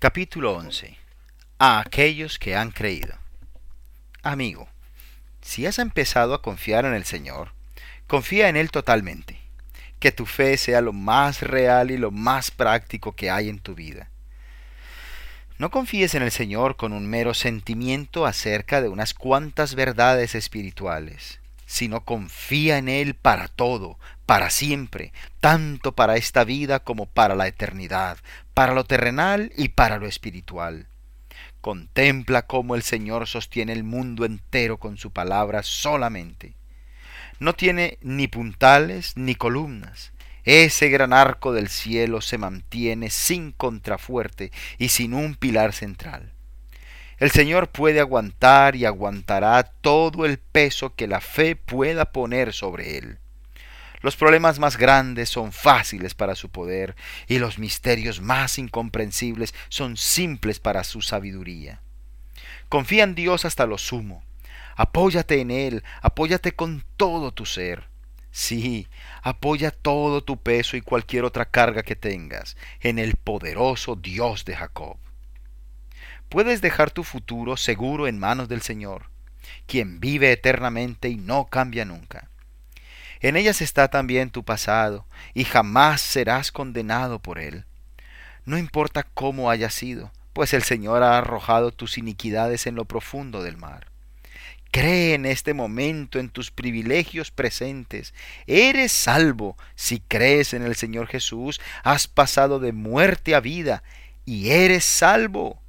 Capítulo 11. A aquellos que han creído. Amigo, si has empezado a confiar en el Señor, confía en Él totalmente. Que tu fe sea lo más real y lo más práctico que hay en tu vida. No confíes en el Señor con un mero sentimiento acerca de unas cuantas verdades espirituales, sino confía en Él para todo, para siempre, tanto para esta vida como para la eternidad, para lo terrenal y para lo espiritual. Contempla cómo el Señor sostiene el mundo entero con su palabra solamente. No tiene ni puntales ni columnas. Ese gran arco del cielo se mantiene sin contrafuerte y sin un pilar central. El Señor puede aguantar y aguantará todo el peso que la fe pueda poner sobre él. Los problemas más grandes son fáciles para su poder y los misterios más incomprensibles son simples para su sabiduría. Confía en Dios hasta lo sumo. Apóyate en Él, apóyate con todo tu ser. Sí, apoya todo tu peso y cualquier otra carga que tengas en el poderoso Dios de Jacob. Puedes dejar tu futuro seguro en manos del Señor, quien vive eternamente y no cambia nunca. En ellas está también tu pasado, y jamás serás condenado por él. No importa cómo haya sido, pues el Señor ha arrojado tus iniquidades en lo profundo del mar. Cree en este momento en tus privilegios presentes. Eres salvo si crees en el Señor Jesús. Has pasado de muerte a vida y eres salvo.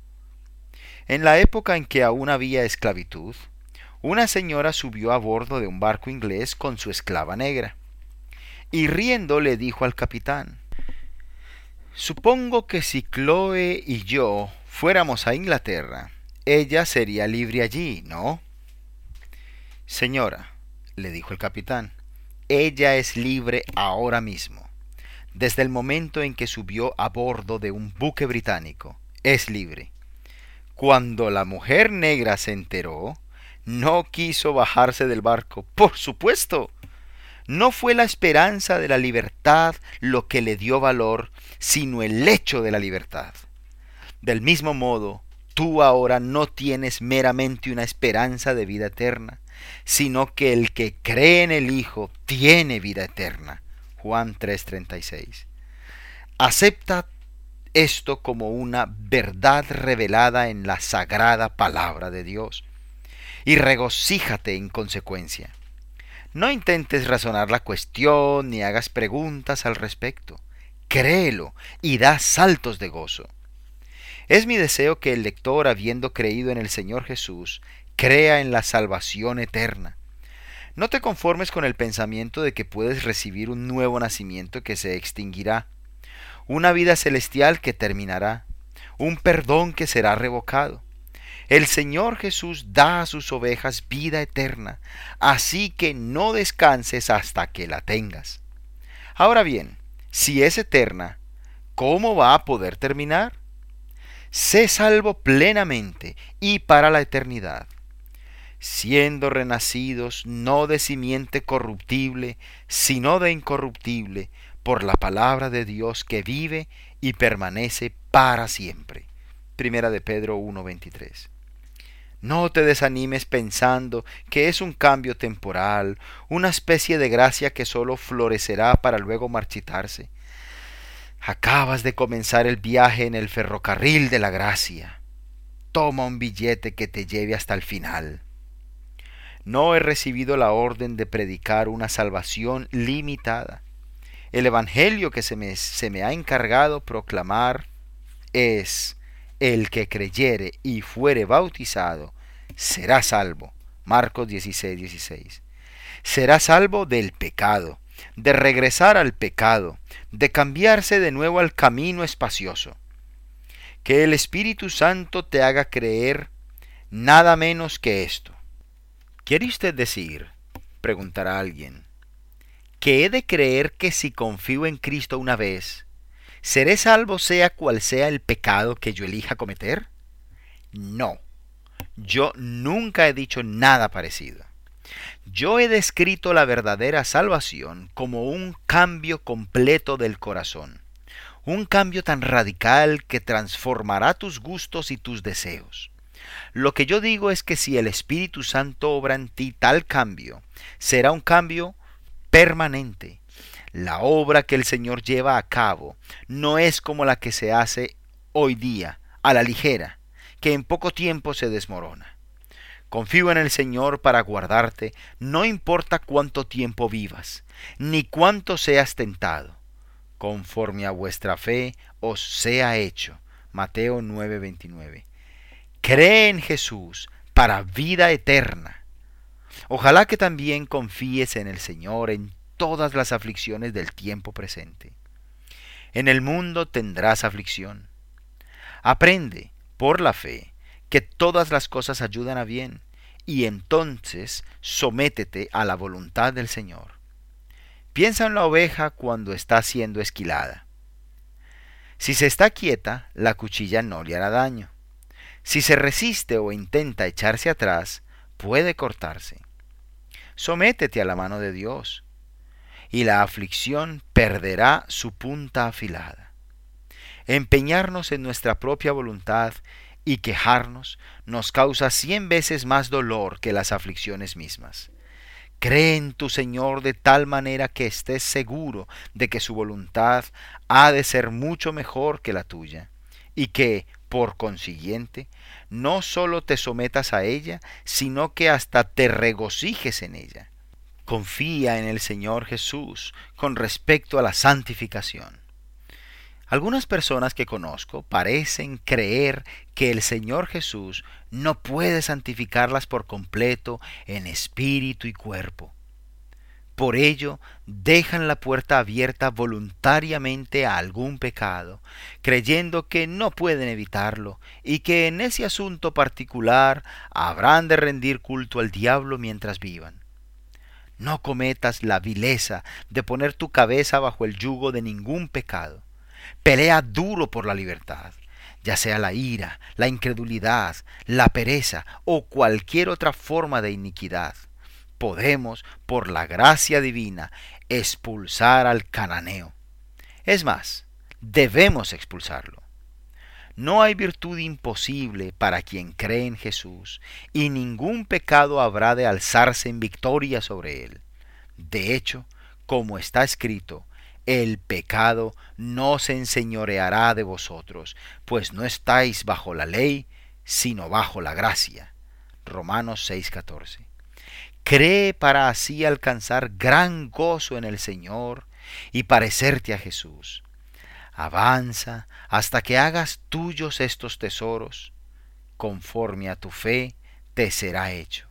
En la época en que aún había esclavitud, una señora subió a bordo de un barco inglés con su esclava negra, y riendo le dijo al capitán, Supongo que si Chloe y yo fuéramos a Inglaterra, ella sería libre allí, ¿no? Señora, le dijo el capitán, ella es libre ahora mismo. Desde el momento en que subió a bordo de un buque británico, es libre. Cuando la mujer negra se enteró, no quiso bajarse del barco. Por supuesto. No fue la esperanza de la libertad lo que le dio valor, sino el hecho de la libertad. Del mismo modo, tú ahora no tienes meramente una esperanza de vida eterna, sino que el que cree en el Hijo tiene vida eterna. Juan 3:36. Acepta esto como una verdad revelada en la sagrada palabra de Dios y regocíjate en consecuencia. No intentes razonar la cuestión ni hagas preguntas al respecto. Créelo y da saltos de gozo. Es mi deseo que el lector, habiendo creído en el Señor Jesús, crea en la salvación eterna. No te conformes con el pensamiento de que puedes recibir un nuevo nacimiento que se extinguirá, una vida celestial que terminará, un perdón que será revocado. El Señor Jesús da a sus ovejas vida eterna, así que no descanses hasta que la tengas. Ahora bien, si es eterna, ¿cómo va a poder terminar? Sé salvo plenamente y para la eternidad, siendo renacidos no de simiente corruptible, sino de incorruptible, por la palabra de Dios que vive y permanece para siempre. Primera de Pedro 1:23. No te desanimes pensando que es un cambio temporal, una especie de gracia que solo florecerá para luego marchitarse. Acabas de comenzar el viaje en el ferrocarril de la gracia. Toma un billete que te lleve hasta el final. No he recibido la orden de predicar una salvación limitada. El Evangelio que se me, ha encargado proclamar es el que creyere y fuere bautizado será salvo. Marcos 16, 16. Será salvo del pecado, de regresar al pecado, de cambiarse de nuevo al camino espacioso. Que el Espíritu Santo te haga creer nada menos que esto. ¿Quiere usted decir, preguntará alguien, que he de creer que si confío en Cristo una vez, ¿Seré salvo sea cual sea el pecado que yo elija cometer? No, yo nunca he dicho nada parecido. Yo he descrito la verdadera salvación como un cambio completo del corazón, Un cambio tan radical que transformará tus gustos y tus deseos. Lo que yo digo es que si el Espíritu Santo obra en ti tal cambio, será un cambio permanente. La obra que el Señor lleva a cabo no es como la que se hace hoy día, a la ligera, que en poco tiempo se desmorona. Confío en el Señor para guardarte, no importa cuánto tiempo vivas, ni cuánto seas tentado. Conforme a vuestra fe os sea hecho. Mateo 9:29. Cree en Jesús para vida eterna. Ojalá que también confíes en el Señor en todas las aflicciones del tiempo presente. En el mundo tendrás aflicción. Aprende, por la fe, que todas las cosas ayudan a bien, y entonces sométete a la voluntad del Señor. Piensa en la oveja cuando está siendo esquilada. Si se está quieta, la cuchilla no le hará daño. Si se resiste o intenta echarse atrás, puede cortarse. Sométete a la mano de Dios, y la aflicción perderá su punta afilada. Empeñarnos en nuestra propia voluntad y quejarnos nos causa cien veces más dolor que las aflicciones mismas. Cree en tu Señor de tal manera que estés seguro de que su voluntad ha de ser mucho mejor que la tuya, y que, por consiguiente, no sólo te sometas a ella, sino que hasta te regocijes en ella. Confía en el Señor Jesús con respecto a la santificación. Algunas personas que conozco parecen creer que el Señor Jesús no puede santificarlas por completo en espíritu y cuerpo. Por ello, dejan la puerta abierta voluntariamente a algún pecado, creyendo que no pueden evitarlo y que en ese asunto particular habrán de rendir culto al diablo mientras vivan. No cometas la vileza de poner tu cabeza bajo el yugo de ningún pecado Pelea duro por la libertad, ya sea la ira, la incredulidad, la pereza o cualquier otra forma de iniquidad. Podemos, por la gracia divina, expulsar al cananeo. Es más, debemos expulsarlo. No hay virtud imposible para quien cree en Jesús, y ningún pecado habrá de alzarse en victoria sobre él. De hecho, como está escrito, el pecado no se enseñoreará de vosotros, pues no estáis bajo la ley, sino bajo la gracia. Romanos 6:14. Cree para así alcanzar gran gozo en el Señor y parecerte a Jesús. Avanza hasta que hagas tuyos estos tesoros. Conforme a tu fe te será hecho.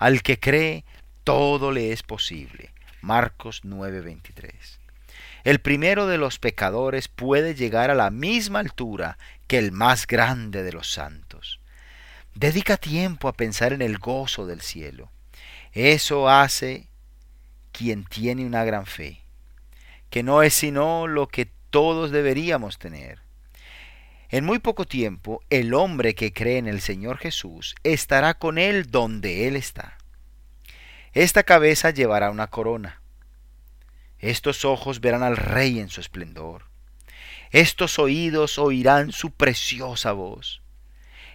Al que cree, todo le es posible. Marcos 9:23 el primero de los pecadores puede llegar a la misma altura que el más grande de los santos. Dedica tiempo a pensar en el gozo del cielo. Eso hace quien tiene una gran fe, que no es sino lo que todos deberíamos tener. En muy poco tiempo, el hombre que cree en el Señor Jesús estará con Él donde Él está. Esta cabeza llevará una corona estos ojos verán al Rey en su esplendor. Estos oídos oirán su preciosa voz.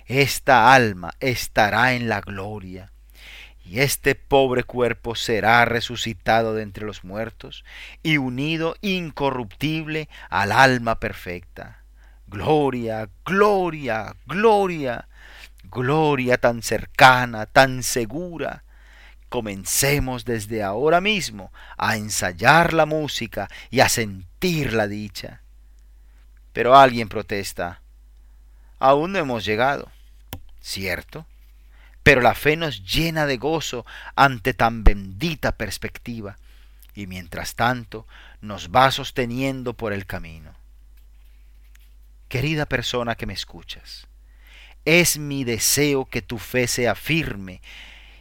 Esta alma estará en la gloria. Y este pobre cuerpo será resucitado de entre los muertos y unido incorruptible al alma perfecta. Gloria, gloria, gloria, gloria tan cercana, tan segura, Comencemos desde ahora mismo a ensayar la música y a sentir la dicha. Pero alguien protesta, aún no hemos llegado. Cierto, pero la fe nos llena de gozo ante tan bendita perspectiva y mientras tanto nos va sosteniendo por el camino. Querida persona que me escuchas, es mi deseo que tu fe sea firme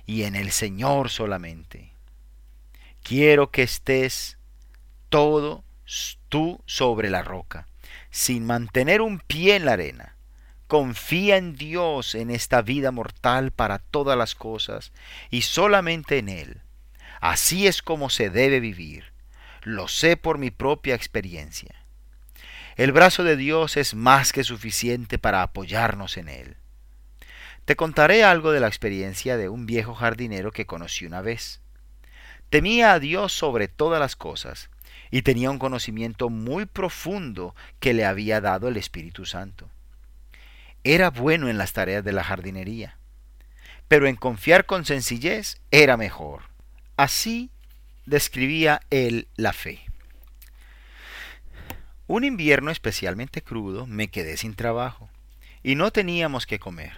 y en el Señor solamente. Quiero que estés todo tú sobre la roca, sin mantener un pie en la arena. Confía en Dios en esta vida mortal para todas las cosas y solamente en Él. Así es como se debe vivir. Lo sé por mi propia experiencia. El brazo de Dios es más que suficiente para apoyarnos en él. Te contaré algo de la experiencia de un viejo jardinero que conocí una vez. Temía a Dios sobre todas las cosas y tenía un conocimiento muy profundo que le había dado el Espíritu Santo. Era bueno en las tareas de la jardinería, pero en confiar con sencillez era mejor. Así describía él la fe. Un invierno especialmente crudo me quedé sin trabajo y no teníamos que comer.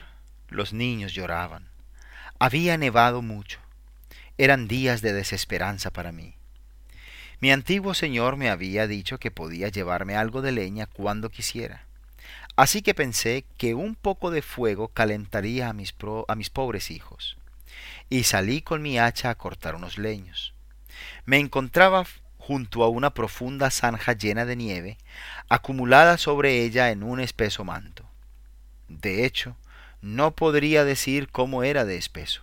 Los niños lloraban. Había nevado mucho. Eran días de desesperanza para mí. Mi antiguo señor me había dicho que podía llevarme algo de leña cuando quisiera. Así que pensé que un poco de fuego calentaría a mis, a mis pobres hijos. Y salí con mi hacha a cortar unos leños. Me encontraba junto a una profunda zanja llena de nieve, acumulada sobre ella en un espeso manto. De hecho, no podría decir cómo era de espeso.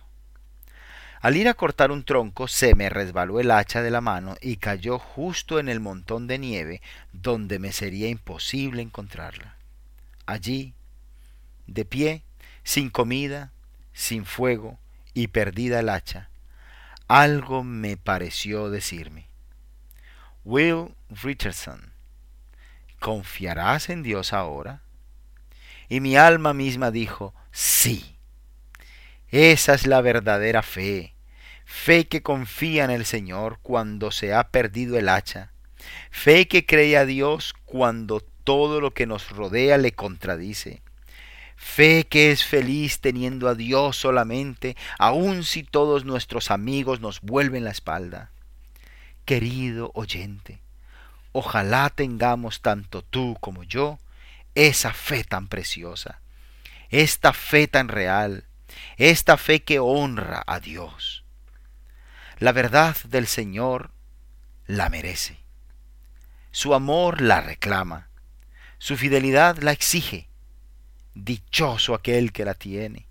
Al ir a cortar un tronco se me resbaló el hacha de la mano y cayó justo en el montón de nieve donde me sería imposible encontrarla. Allí, de pie, sin comida, sin fuego y perdida el hacha, algo me pareció decirme. Will Richardson, ¿confiarás en Dios ahora? Y mi alma misma dijo, sí. Esa es la verdadera fe, fe que confía en el Señor cuando se ha perdido el hacha, fe que cree a Dios cuando todo lo que nos rodea le contradice, fe que es feliz teniendo a Dios solamente, aun si todos nuestros amigos nos vuelven la espalda querido oyente, ojalá tengamos tanto tú como yo esa fe tan preciosa, esta fe tan real, esta fe que honra a Dios. La verdad del Señor la merece. Su amor la reclama. Su fidelidad la exige. Dichoso aquel que la tiene.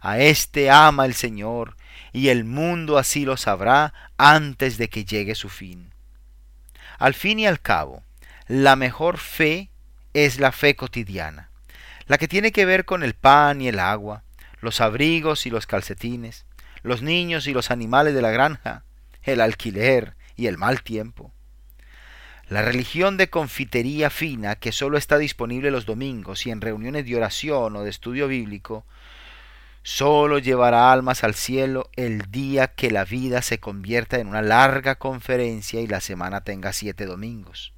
A éste ama el Señor y el mundo así lo sabrá antes de que llegue su fin. Al fin y al cabo, la mejor fe es la fe cotidiana, la que tiene que ver con el pan y el agua, los abrigos y los calcetines, los niños y los animales de la granja, el alquiler y el mal tiempo. La religión de confitería fina que solo está disponible los domingos y en reuniones de oración o de estudio bíblico Solo llevará almas al cielo el día que la vida se convierta en una larga conferencia y la semana tenga siete domingos.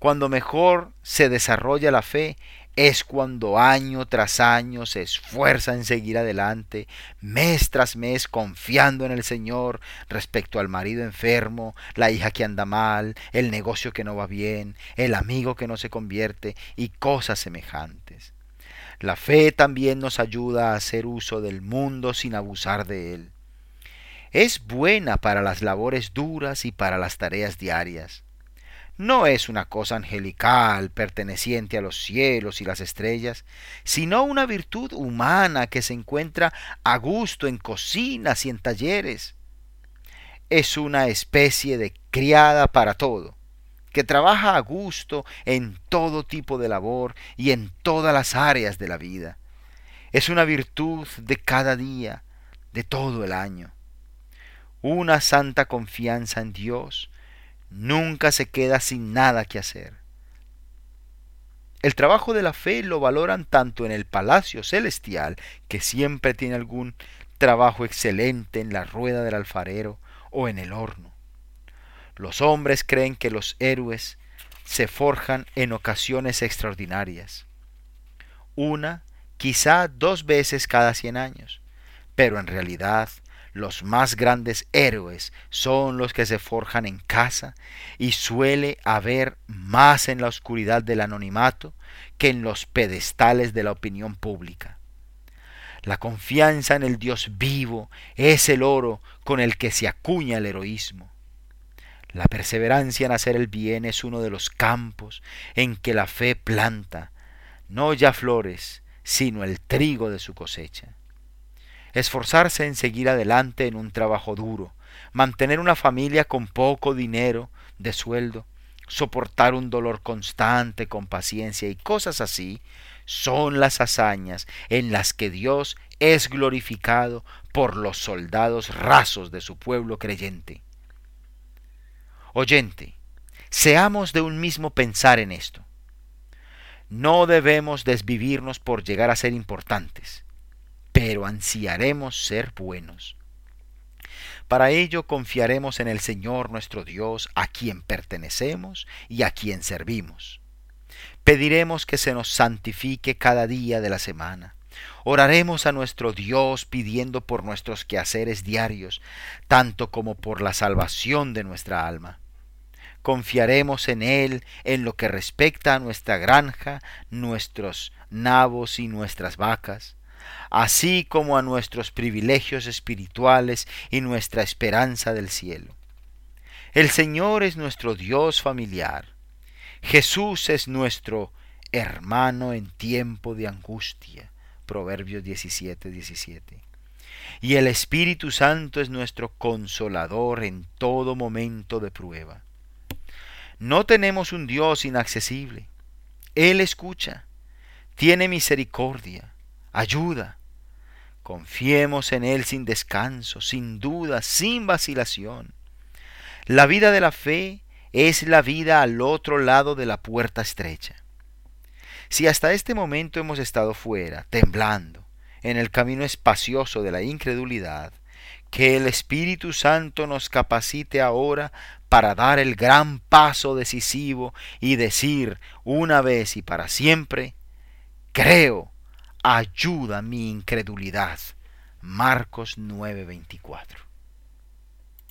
Cuando mejor se desarrolla la fe es cuando año tras año se esfuerza en seguir adelante, mes tras mes confiando en el Señor respecto al marido enfermo, la hija que anda mal, el negocio que no va bien, el amigo que no se convierte y cosas semejantes. La fe también nos ayuda a hacer uso del mundo sin abusar de él. Es buena para las labores duras y para las tareas diarias. No es una cosa angelical perteneciente a los cielos y las estrellas, sino una virtud humana que se encuentra a gusto en cocinas y en talleres. Es una especie de criada para todo que trabaja a gusto en todo tipo de labor y en todas las áreas de la vida. Es una virtud de cada día, de todo el año. Una santa confianza en Dios nunca se queda sin nada que hacer. El trabajo de la fe lo valoran tanto en el palacio celestial, que siempre tiene algún trabajo excelente en la rueda del alfarero o en el horno, los hombres creen que los héroes se forjan en ocasiones extraordinarias. Una, quizá dos veces cada cien años. Pero en realidad los más grandes héroes son los que se forjan en casa y suele haber más en la oscuridad del anonimato que en los pedestales de la opinión pública. La confianza en el Dios vivo es el oro con el que se acuña el heroísmo. La perseverancia en hacer el bien es uno de los campos en que la fe planta, no ya flores, sino el trigo de su cosecha. Esforzarse en seguir adelante en un trabajo duro, mantener una familia con poco dinero de sueldo, soportar un dolor constante con paciencia y cosas así, son las hazañas en las que Dios es glorificado por los soldados rasos de su pueblo creyente. Oyente, seamos de un mismo pensar en esto. No debemos desvivirnos por llegar a ser importantes, pero ansiaremos ser buenos. Para ello confiaremos en el Señor nuestro Dios, a quien pertenecemos y a quien servimos. Pediremos que se nos santifique cada día de la semana. Oraremos a nuestro Dios pidiendo por nuestros quehaceres diarios, tanto como por la salvación de nuestra alma. Confiaremos en Él en lo que respecta a nuestra granja, nuestros nabos y nuestras vacas así como a nuestros privilegios espirituales y nuestra esperanza del cielo. El Señor es nuestro Dios familiar. Jesús es nuestro hermano en tiempo de angustia. Proverbios 17, 17. Y el Espíritu Santo es nuestro consolador en todo momento de prueba. No tenemos un Dios inaccesible. Él escucha, tiene misericordia, ayuda. Confiemos en Él sin descanso, sin duda, sin vacilación. La vida de la fe es la vida al otro lado de la puerta estrecha. Si hasta este momento hemos estado fuera, temblando, en el camino espacioso de la incredulidad, que el Espíritu Santo nos capacite ahora para dar el gran paso decisivo y decir una vez y para siempre, creo ayuda mi incredulidad. Marcos 9:24.